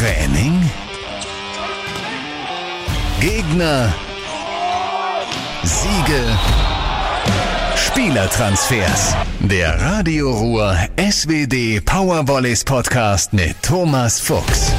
Training? Gegner? Siege? Spielertransfers. Der Radio Ruhr SWD Powervolleys Podcast mit Thomas Fuchs.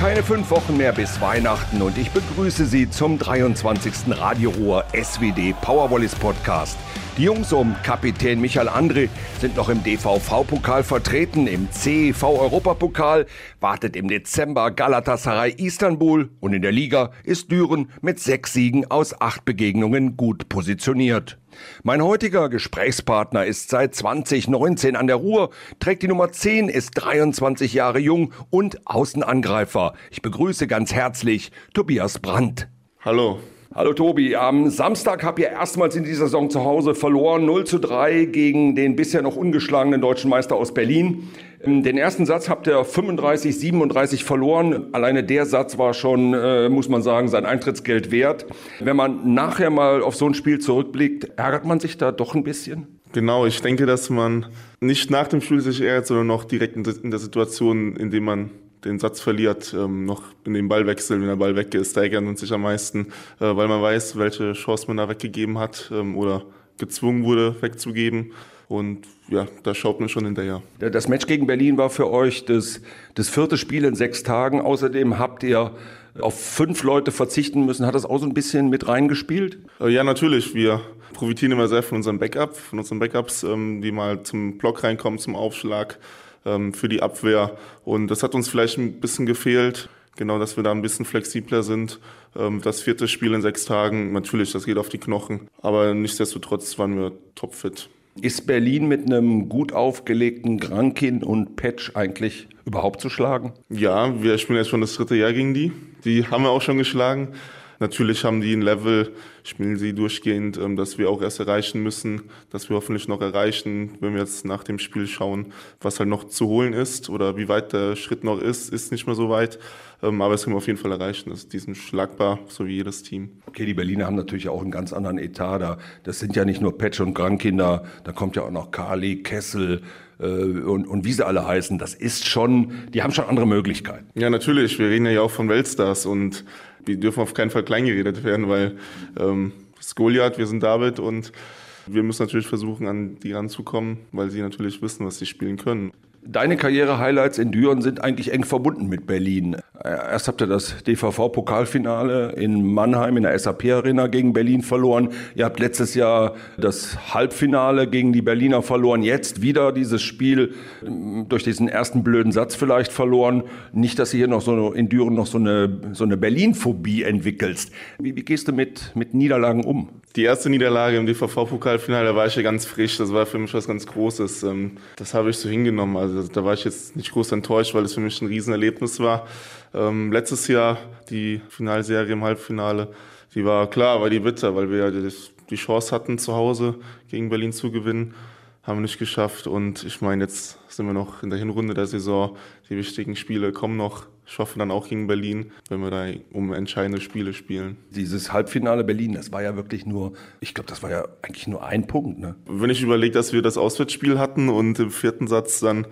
Keine fünf Wochen mehr bis Weihnachten und ich begrüße Sie zum 23. Radio Ruhr SWD Powervolleys Podcast. Die Jungs um Kapitän Michael André sind noch im DVV-Pokal vertreten. Im CEV-Europapokal wartet im Dezember Galatasaray Istanbul und in der Liga ist Düren mit sechs Siegen aus acht Begegnungen gut positioniert. Mein heutiger Gesprächspartner ist seit 2019 an der Ruhr, trägt die Nummer 10, ist 23 Jahre jung und Außenangreifer. Ich begrüße ganz herzlich Tobias Brandt. Hallo. Hallo Tobi, am Samstag habt ihr erstmals in dieser Saison zu Hause verloren, 0 zu 3 gegen den bisher noch ungeschlagenen deutschen Meister aus Berlin. Ähm, den ersten Satz habt ihr 35, 37 verloren. Alleine der Satz war schon, äh, muss man sagen, sein Eintrittsgeld wert. Wenn man nachher mal auf so ein Spiel zurückblickt, ärgert man sich da doch ein bisschen? Genau, ich denke, dass man nicht nach dem Spiel sich ärgert, sondern noch direkt in der Situation, in der man den Satz verliert, ähm, noch in den Ballwechsel, wenn der Ball weg ist, da ärgert sich am meisten, äh, weil man weiß, welche Chance man da weggegeben hat ähm, oder gezwungen wurde wegzugeben. Und ja, da schaut man schon hinterher. Das Match gegen Berlin war für euch das, das vierte Spiel in sechs Tagen. Außerdem habt ihr auf fünf Leute verzichten müssen. Hat das auch so ein bisschen mit reingespielt? Äh, ja, natürlich. Wir profitieren immer sehr von unserem Backup, von unseren Backups, ähm, die mal zum Block reinkommen, zum Aufschlag ähm, für die Abwehr. Und das hat uns vielleicht ein bisschen gefehlt. Genau, dass wir da ein bisschen flexibler sind. Ähm, das vierte Spiel in sechs Tagen, natürlich, das geht auf die Knochen. Aber nichtsdestotrotz waren wir topfit. Ist Berlin mit einem gut aufgelegten Grankin und Patch eigentlich überhaupt zu schlagen? Ja, wir spielen jetzt schon das dritte Jahr gegen die. Die haben wir auch schon geschlagen. Natürlich haben die ein Level, spielen sie durchgehend, ähm, das wir auch erst erreichen müssen, das wir hoffentlich noch erreichen, wenn wir jetzt nach dem Spiel schauen, was halt noch zu holen ist oder wie weit der Schritt noch ist, ist nicht mehr so weit. Ähm, aber es können wir auf jeden Fall erreichen. Das, die sind schlagbar, so wie jedes Team. Okay, die Berliner haben natürlich auch einen ganz anderen Etat da. Das sind ja nicht nur Patch und Grandkinder, da kommt ja auch noch Kali, Kessel, äh, und, und wie sie alle heißen, das ist schon, die haben schon andere Möglichkeiten. Ja, natürlich. Wir reden ja auch von Weltstars und wir dürfen auf keinen Fall kleingeredet werden, weil ähm, Goliath, wir sind David und wir müssen natürlich versuchen, an die ranzukommen, weil sie natürlich wissen, was sie spielen können. Deine Karriere-Highlights in Düren sind eigentlich eng verbunden mit Berlin. Erst habt ihr das DVV-Pokalfinale in Mannheim in der SAP-Arena gegen Berlin verloren. Ihr habt letztes Jahr das Halbfinale gegen die Berliner verloren. Jetzt wieder dieses Spiel ähm, durch diesen ersten blöden Satz vielleicht verloren. Nicht, dass du hier noch so in Düren noch so eine, so eine Berlin-Phobie entwickelst. Wie, wie gehst du mit, mit Niederlagen um? Die erste Niederlage im DVV-Pokalfinale, da war ich ja ganz frisch. Das war für mich was ganz Großes. Ähm, das habe ich so hingenommen. Also da war ich jetzt nicht groß enttäuscht, weil es für mich ein Riesenerlebnis war. Ähm, letztes Jahr die Finalserie im Halbfinale, die war klar, war die bitter, weil wir ja die Chance hatten, zu Hause gegen Berlin zu gewinnen. Haben wir nicht geschafft. Und ich meine, jetzt sind wir noch in der Hinrunde der Saison. Die wichtigen Spiele kommen noch. Ich hoffe dann auch gegen Berlin, wenn wir da um entscheidende Spiele spielen. Dieses Halbfinale Berlin, das war ja wirklich nur, ich glaube, das war ja eigentlich nur ein Punkt. Ne? Wenn ich überlege, dass wir das Auswärtsspiel hatten und im vierten Satz dann,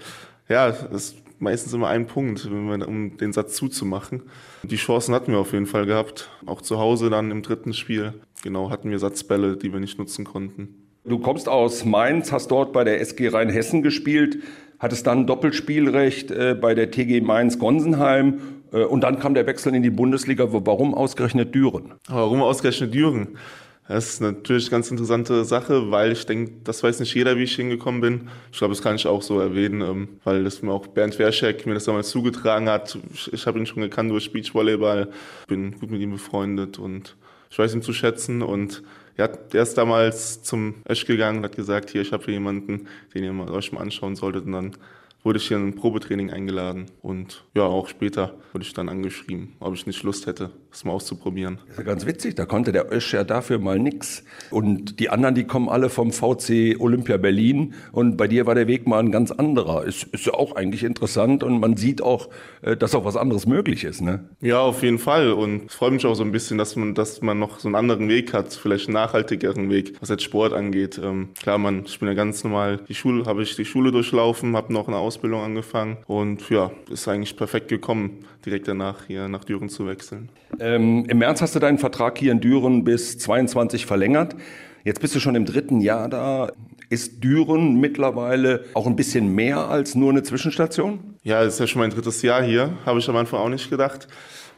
ja, das ist meistens immer ein Punkt, wir, um den Satz zuzumachen. Die Chancen hatten wir auf jeden Fall gehabt. Auch zu Hause dann im dritten Spiel. Genau, hatten wir Satzbälle, die wir nicht nutzen konnten. Du kommst aus Mainz, hast dort bei der SG Rheinhessen gespielt hattest dann Doppelspielrecht äh, bei der TG Mainz-Gonsenheim äh, und dann kam der Wechsel in die Bundesliga. Warum ausgerechnet Düren? Warum ausgerechnet Düren? Das ist natürlich eine ganz interessante Sache, weil ich denke, das weiß nicht jeder, wie ich hingekommen bin. Ich glaube, das kann ich auch so erwähnen, ähm, weil das mir auch Bernd Werschek mir das damals zugetragen hat. Ich, ich habe ihn schon gekannt durch Beachvolleyball, bin gut mit ihm befreundet und ich weiß ihn zu schätzen und ja, der ist damals zum Esch gegangen und hat gesagt, hier, ich habe hier jemanden, den ihr euch mal anschauen solltet. Und dann wurde ich hier in ein Probetraining eingeladen. Und ja, auch später wurde ich dann angeschrieben, ob ich nicht Lust hätte, das mal auszuprobieren. Das ist ja ganz witzig, da konnte der Ösch ja dafür mal nix. Und die anderen, die kommen alle vom VC Olympia Berlin. Und bei dir war der Weg mal ein ganz anderer. Ist, ist ja auch eigentlich interessant und man sieht auch, äh, dass auch was anderes möglich ist, ne? Ja, auf jeden Fall. Und es freut mich auch so ein bisschen, dass man, dass man noch so einen anderen Weg hat, vielleicht einen nachhaltigeren Weg, was jetzt Sport angeht. Ähm, klar, man, ich bin ja ganz normal, die Schule, habe ich die Schule durchlaufen, habe noch eine Ausbildung Ausbildung angefangen und ja, ist eigentlich perfekt gekommen, direkt danach hier nach Düren zu wechseln. Ähm, Im März hast du deinen Vertrag hier in Düren bis 22 verlängert. Jetzt bist du schon im dritten Jahr da. Ist Düren mittlerweile auch ein bisschen mehr als nur eine Zwischenstation? Ja, es ist ja schon mein drittes Jahr hier, habe ich am Anfang auch nicht gedacht.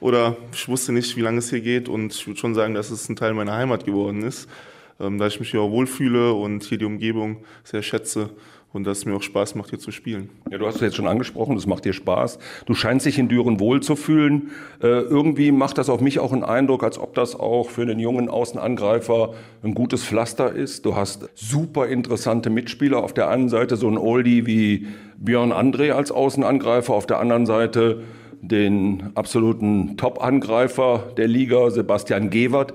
Oder ich wusste nicht, wie lange es hier geht und ich würde schon sagen, dass es ein Teil meiner Heimat geworden ist, ähm, da ich mich hier auch wohlfühle und hier die Umgebung sehr schätze und dass es mir auch Spaß macht, hier zu spielen. Ja, du hast es jetzt schon angesprochen, das macht dir Spaß. Du scheinst dich in Düren wohlzufühlen. Äh, irgendwie macht das auf mich auch einen Eindruck, als ob das auch für einen jungen Außenangreifer ein gutes Pflaster ist. Du hast super interessante Mitspieler. Auf der einen Seite so ein Oldie wie Björn André als Außenangreifer, auf der anderen Seite den absoluten Top-Angreifer der Liga, Sebastian Gewert.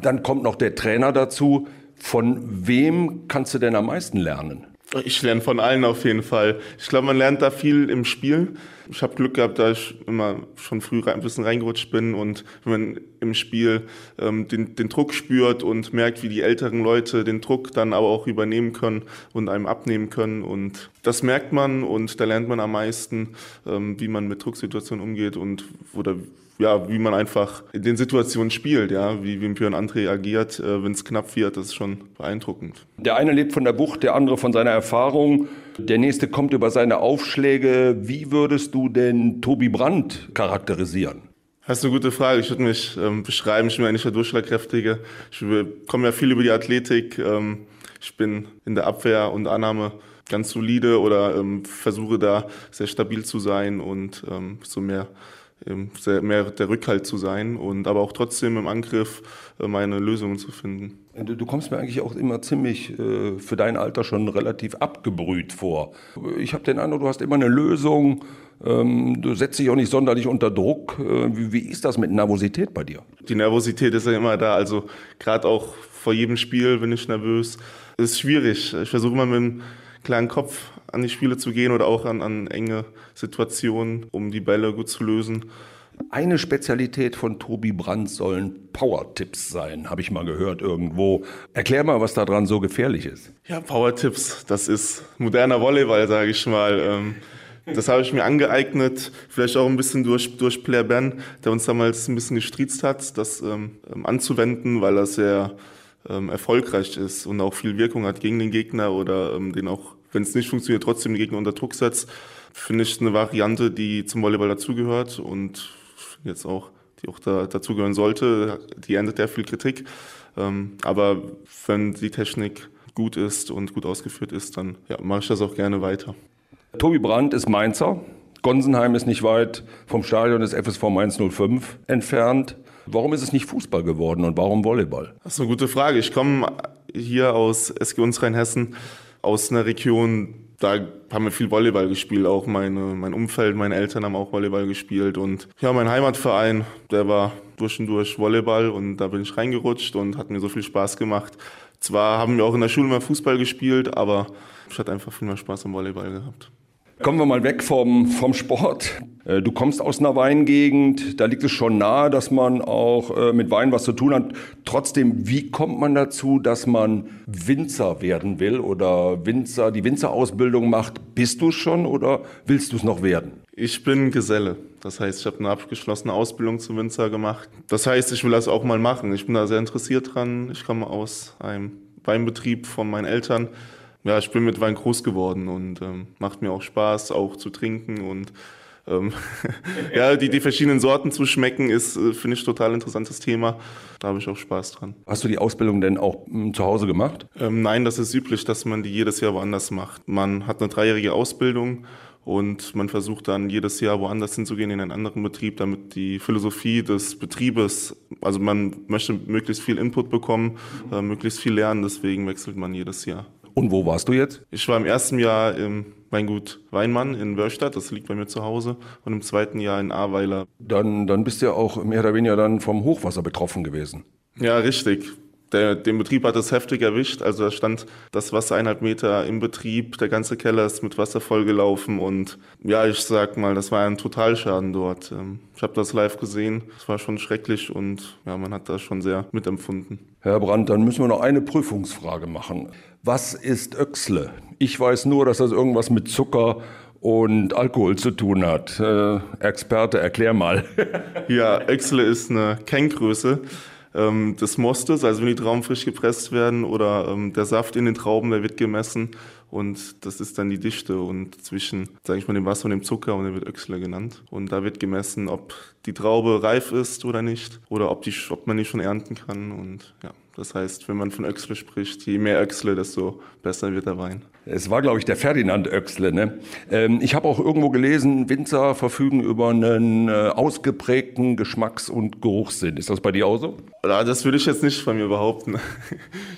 Dann kommt noch der Trainer dazu. Von wem kannst du denn am meisten lernen? Ich lerne von allen auf jeden Fall. Ich glaube, man lernt da viel im Spiel. Ich habe Glück gehabt, da ich immer schon früh ein bisschen reingerutscht bin und wenn man im Spiel ähm, den, den Druck spürt und merkt, wie die älteren Leute den Druck dann aber auch übernehmen können und einem abnehmen können. Und das merkt man und da lernt man am meisten, ähm, wie man mit Drucksituationen umgeht und oder ja, wie man einfach in den Situationen spielt, ja, wie, wie Björn André agiert, äh, wenn es knapp wird, das ist schon beeindruckend. Der eine lebt von der Bucht, der andere von seiner Erfahrung. Der nächste kommt über seine Aufschläge. Wie würdest du denn Tobi Brandt charakterisieren? Das ist eine gute Frage. Ich würde mich ähm, beschreiben, ich bin eigentlich der Durchschlagkräftige. Ich komme ja viel über die Athletik. Ähm, ich bin in der Abwehr und Annahme ganz solide oder ähm, versuche da sehr stabil zu sein und ähm, so mehr sehr, mehr der Rückhalt zu sein und aber auch trotzdem im Angriff äh, meine Lösungen zu finden. Du, du kommst mir eigentlich auch immer ziemlich äh, für dein Alter schon relativ abgebrüht vor. Ich habe den Eindruck, du hast immer eine Lösung. Ähm, du setzt dich auch nicht sonderlich unter Druck. Äh, wie, wie ist das mit Nervosität bei dir? Die Nervosität ist ja immer da. Also gerade auch vor jedem Spiel bin ich nervös. Es ist schwierig. Ich versuche immer mit dem klaren Kopf an die Spiele zu gehen oder auch an, an enge Situationen, um die Bälle gut zu lösen. Eine Spezialität von Tobi Brandt sollen Power-Tipps sein, habe ich mal gehört irgendwo. Erklär mal, was daran so gefährlich ist. Ja, Power-Tipps, das ist moderner Volleyball, sage ich mal. Ähm, das habe ich mir angeeignet, vielleicht auch ein bisschen durch, durch Player Ben, der uns damals ein bisschen gestriezt hat, das ähm, anzuwenden, weil er sehr ähm, erfolgreich ist und auch viel Wirkung hat gegen den Gegner oder ähm, den auch wenn es nicht funktioniert, trotzdem den Gegner unter Druck setzt, finde ich eine Variante, die zum Volleyball dazugehört und jetzt auch, die auch da, dazugehören sollte. Die erntet ja viel Kritik. Ähm, aber wenn die Technik gut ist und gut ausgeführt ist, dann ja, mache ich das auch gerne weiter. Tobi Brandt ist Mainzer. Gonsenheim ist nicht weit vom Stadion des FSV Mainz 05 entfernt. Warum ist es nicht Fußball geworden und warum Volleyball? Das ist eine gute Frage. Ich komme hier aus SG uns Rheinhessen aus einer Region, da haben wir viel Volleyball gespielt, auch meine, mein Umfeld, meine Eltern haben auch Volleyball gespielt und ja, mein Heimatverein, der war durch und durch Volleyball und da bin ich reingerutscht und hat mir so viel Spaß gemacht. Zwar haben wir auch in der Schule mal Fußball gespielt, aber ich hatte einfach viel mehr Spaß am Volleyball gehabt. Kommen wir mal weg vom, vom Sport. Äh, du kommst aus einer Weingegend, da liegt es schon nahe, dass man auch äh, mit Wein was zu tun hat. Trotzdem, wie kommt man dazu, dass man Winzer werden will oder Winzer, die Winzerausbildung macht? Bist du schon oder willst du es noch werden? Ich bin Geselle. Das heißt, ich habe eine abgeschlossene Ausbildung zum Winzer gemacht. Das heißt, ich will das auch mal machen. Ich bin da sehr interessiert dran. Ich komme aus einem Weinbetrieb von meinen Eltern ja, ich bin mit Wein groß geworden und ähm, macht mir auch Spaß, auch zu trinken und ähm, ja, die, die verschiedenen Sorten zu schmecken, ist, äh, finde ich, total interessantes Thema. Da habe ich auch Spaß dran. Hast du die Ausbildung denn auch m, hm, zu Hause gemacht? Ähm, nein, das ist üblich, dass man die jedes Jahr woanders macht. Man hat eine dreijährige Ausbildung und man versucht dann jedes Jahr woanders hinzugehen in einen anderen Betrieb, damit die Philosophie des Betriebes, also man möchte möglichst viel Input bekommen, äh, möglichst viel lernen, deswegen wechselt man jedes Jahr. Und wo warst du jetzt? Ich war im ersten Jahr im Weingut Weinmann in Wörstadt, das liegt bei mir zu Hause, und im zweiten Jahr in Ahrweiler. Dann, dann bist du ja auch mehr oder weniger dann vom Hochwasser betroffen gewesen. Ja, richtig. Der, den Betrieb hat es heftig erwischt. Also da stand das Wasser eineinhalb Meter im Betrieb. Der ganze Keller ist mit Wasser vollgelaufen. Und ja, ich sag mal, das war ein Totalschaden dort. Ähm, ich habe das live gesehen. Es war schon schrecklich und ja, man hat das schon sehr mitempfunden. Herr Brandt, dann müssen wir noch eine Prüfungsfrage machen. Was ist Öxle? Ich weiß nur, dass das irgendwas mit Zucker und Alkohol zu tun hat. Äh, Experte, erklär mal. ja, Öxle ist eine Kenngröße ähm, des Mostes, also wenn die Trauben frisch gepresst werden oder ähm, der Saft in den Trauben, der wird gemessen und das ist dann die Dichte und zwischen, sage ich mal, dem Wasser und dem Zucker und der wird Öxle genannt. Und da wird gemessen, ob die Traube reif ist oder nicht oder ob, die, ob man die schon ernten kann und ja. Das heißt, wenn man von Öxle spricht, je mehr Öxle, desto besser wird der Wein. Es war, glaube ich, der Ferdinand Öxle. Ne? Ähm, ich habe auch irgendwo gelesen, Winzer verfügen über einen äh, ausgeprägten Geschmacks- und Geruchssinn. Ist das bei dir auch so? Das würde ich jetzt nicht von mir behaupten.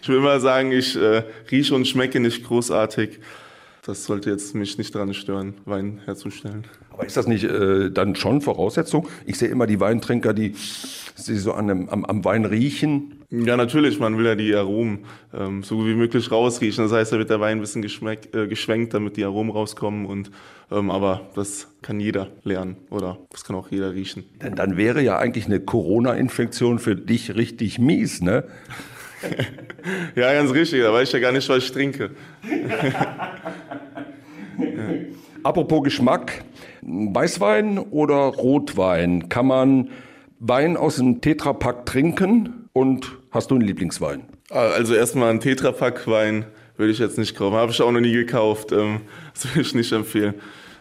Ich will immer sagen, ich äh, rieche und schmecke nicht großartig. Das sollte jetzt mich nicht daran stören, Wein herzustellen. Aber ist das nicht äh, dann schon Voraussetzung? Ich sehe immer die Weintrinker, die sie so an dem, am, am Wein riechen ja, natürlich, man will ja die Aromen ähm, so wie möglich rausriechen. Das heißt, da wird der Wein ein bisschen äh, geschwenkt, damit die Aromen rauskommen. Und, ähm, aber das kann jeder lernen oder das kann auch jeder riechen. Denn dann wäre ja eigentlich eine Corona-Infektion für dich richtig mies, ne? ja, ganz richtig. Da weiß ich ja gar nicht, was ich trinke. Apropos Geschmack, Weißwein oder Rotwein? Kann man Wein aus dem Tetrapack trinken und hast du einen Lieblingswein? Ah, also erstmal einen Tetrapack-Wein würde ich jetzt nicht kaufen. Habe ich auch noch nie gekauft. Ähm, das würde ich nicht empfehlen.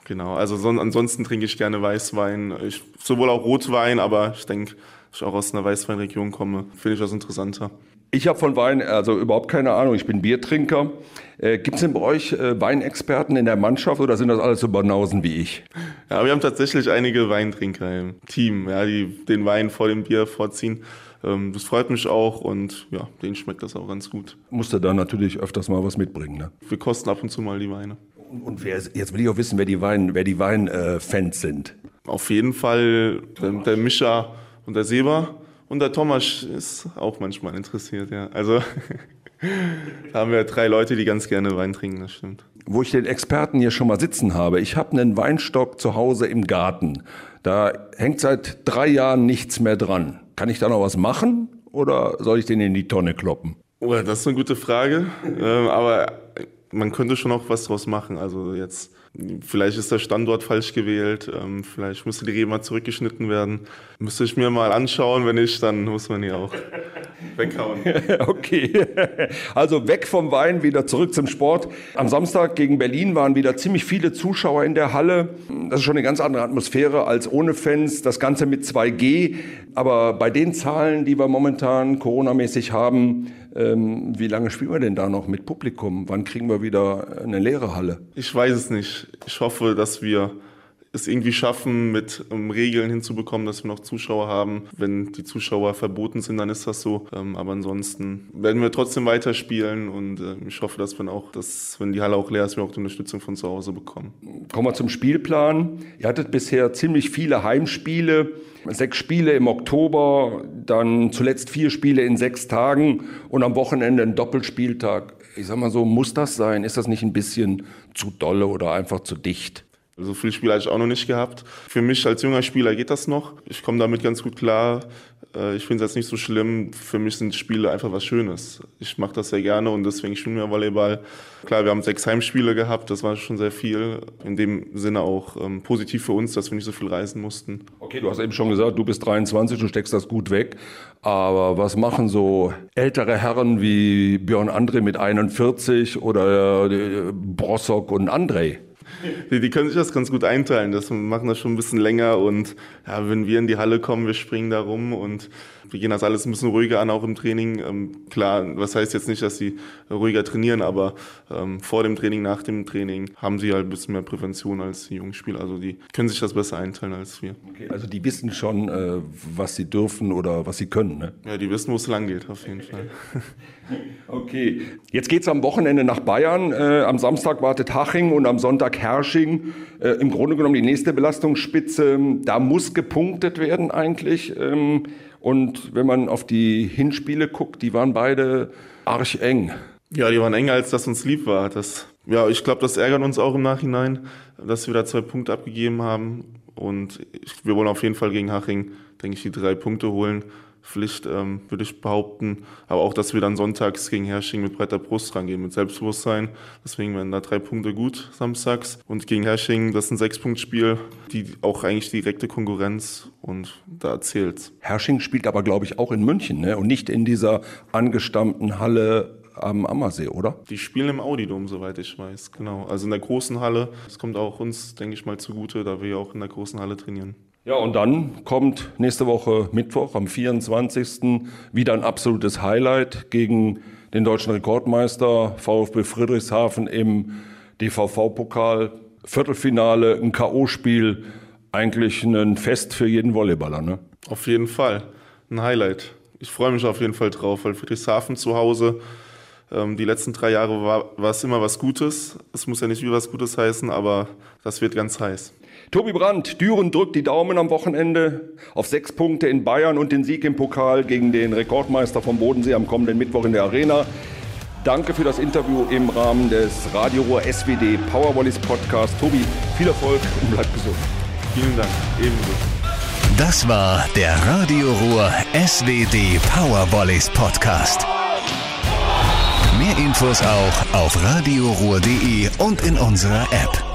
Genau, also son ansonsten trinke ich gerne Weißwein. Ich, sowohl auch Rotwein, aber ich denke, ich auch aus einer Weißweinregion komme, finde ich das interessanter. Ich habe von Wein also überhaupt keine Ahnung. Ich bin Biertrinker. Äh, Gibt es denn bei euch äh, Weinexperten in der Mannschaft oder sind das alles so Banausen wie ich? Ja, wir haben tatsächlich einige Weintrinker im Team, ja, die den Wein vor dem Bier vorziehen. Ähm, das freut mich auch und ja, denen schmeckt das auch ganz gut. Musst du da natürlich öfters mal was mitbringen, ne? Wir kosten ab und zu mal die Weine. Und, und wer, jetzt will ich auch wissen, wer die Wein, wer die Weinfans äh, sind. Auf jeden Fall der, der Mischa und der Seba. Und der Thomas ist auch manchmal interessiert, ja. Also da haben wir drei Leute, die ganz gerne Wein trinken, das stimmt. Wo ich den Experten hier schon mal sitzen habe, ich habe einen Weinstock zu Hause im Garten. Da hängt seit drei Jahren nichts mehr dran. Kann ich da noch was machen oder soll ich den in die Tonne kloppen? Oh, das ist eine gute Frage. ähm, aber man könnte schon auch was draus machen. Also jetzt, vielleicht ist der Standort falsch gewählt, ähm, vielleicht müsste die Rebe mal zurückgeschnitten werden. Müsste ich mir mal anschauen, wenn nicht, dann muss man die auch weghauen. okay, also weg vom Wein, wieder zurück zum Sport. Am Samstag gegen Berlin waren wieder ziemlich viele Zuschauer in der Halle. Das ist schon eine ganz andere Atmosphäre als ohne Fans, das Ganze mit 2G. Aber bei den Zahlen, die wir momentan coronamäßig haben, ähm, wie lange spielen wir denn da noch mit Publikum? Wann kriegen wir wieder eine leere Halle? Ich weiß es nicht. Ich hoffe, dass wir es irgendwie schaffen, mit um, Regeln hinzubekommen, dass wir noch Zuschauer haben. Wenn die Zuschauer verboten sind, dann ist das so. Ähm, aber ansonsten werden wir trotzdem weiterspielen und äh, ich hoffe, dass wir auch, dass, wenn die Halle auch leer ist, wir auch die Unterstützung von zu Hause bekommen. Kommen wir zum Spielplan. Ihr hattet bisher ziemlich viele Heimspiele. Sechs Spiele im Oktober, dann zuletzt vier Spiele in sechs Tagen und am Wochenende ein Doppelspieltag. Ich sag mal so, muss das sein? Ist das nicht ein bisschen zu dolle oder einfach zu dicht? So viele Spiele hatte ich auch noch nicht gehabt. Für mich als junger Spieler geht das noch. Ich komme damit ganz gut klar. Äh, ich finde es jetzt nicht so schlimm. Für mich sind Spiele einfach was Schönes. Ich mache das sehr gerne und deswegen spielen wir Volleyball. Klar, wir haben sechs Heimspiele gehabt, das war schon sehr viel. In dem Sinne auch ähm, positiv für uns, dass wir nicht so viel reisen mussten. Okay, du hast eben schon gesagt, du bist 23, du steckst das gut weg. Aber was machen so ältere Herren wie Björn André mit 41 oder äh, Brossock und André? Die, die, können sich das ganz gut einteilen. Das machen das schon ein bisschen länger und ja, wenn wir in die Halle kommen, wir springen da rum und wir gehen das alles ein bisschen ruhiger an, auch im Training. Ähm, klar, was heißt jetzt nicht, dass sie ruhiger trainieren, aber ähm, vor dem Training, nach dem Training haben sie halt ein bisschen mehr Prävention als die jungen Spieler. Also die können sich das besser einteilen als wir. Okay, also die wissen schon, äh, was sie dürfen oder was sie können, ne? Ja, die wissen, wo es lang geht, auf jeden Fall. okay, jetzt geht es am Wochenende nach Bayern. Äh, am Samstag wartet Haching und am Sonntag Hersching. Äh, Im Grunde genommen die nächste Belastungsspitze. Da muss gepunktet werden eigentlich. Ähm, und wenn man auf die Hinspiele guckt, die waren beide arg eng. Ja, die waren enger, als das uns lieb war. Das, ja, ich glaube, das ärgert uns auch im Nachhinein, dass wir da zwei Punkte abgegeben haben. Und wir wollen auf jeden Fall gegen Haching, denke ich, die drei Punkte holen. Pflicht, ähm, würde ich behaupten. Aber auch, dass wir dann sonntags gegen Hersching mit breiter Brust rangehen, mit Selbstbewusstsein. Deswegen werden da drei Punkte gut samstags. Und gegen Hersching, das ist ein Sechs-Punkt-Spiel, die auch eigentlich direkte Konkurrenz und da zählt's. Hersching spielt aber, glaube ich, auch in München ne? und nicht in dieser angestammten Halle am Ammersee, oder? Die spielen im Audidom, soweit ich weiß, genau. Also in der großen Halle. Das kommt auch uns, denke ich mal, zugute, da wir ja auch in der großen Halle trainieren. Ja, und dann kommt nächste Woche Mittwoch am 24. wieder ein absolutes Highlight gegen den deutschen Rekordmeister VfB Friedrichshafen im DVV-Pokal. Viertelfinale, ein K.O.-Spiel, eigentlich ein Fest für jeden Volleyballer, ne? Auf jeden Fall. Ein Highlight. Ich freue mich auf jeden Fall drauf, weil Friedrichshafen zu Hause ähm, die letzten drei Jahre war, war es immer was Gutes. Es muss ja nicht wie was Gutes heißen, aber das wird ganz heiß. Tobi Brandt, Düren drückt die Daumen am Wochenende auf sechs Punkte in Bayern und den Sieg im Pokal gegen den Rekordmeister vom Bodensee am kommenden Mittwoch in der Arena. Danke für das Interview im Rahmen des Radio Ruhr SWT Powerwallis Podcast. Tobi, viel Erfolg und bleib gesund. Vielen Dank, ebenso. Das war der Radio Ruhr SWT Powerwallis Podcast. Mehr Infos auch auf radioruhr.de und in unserer App.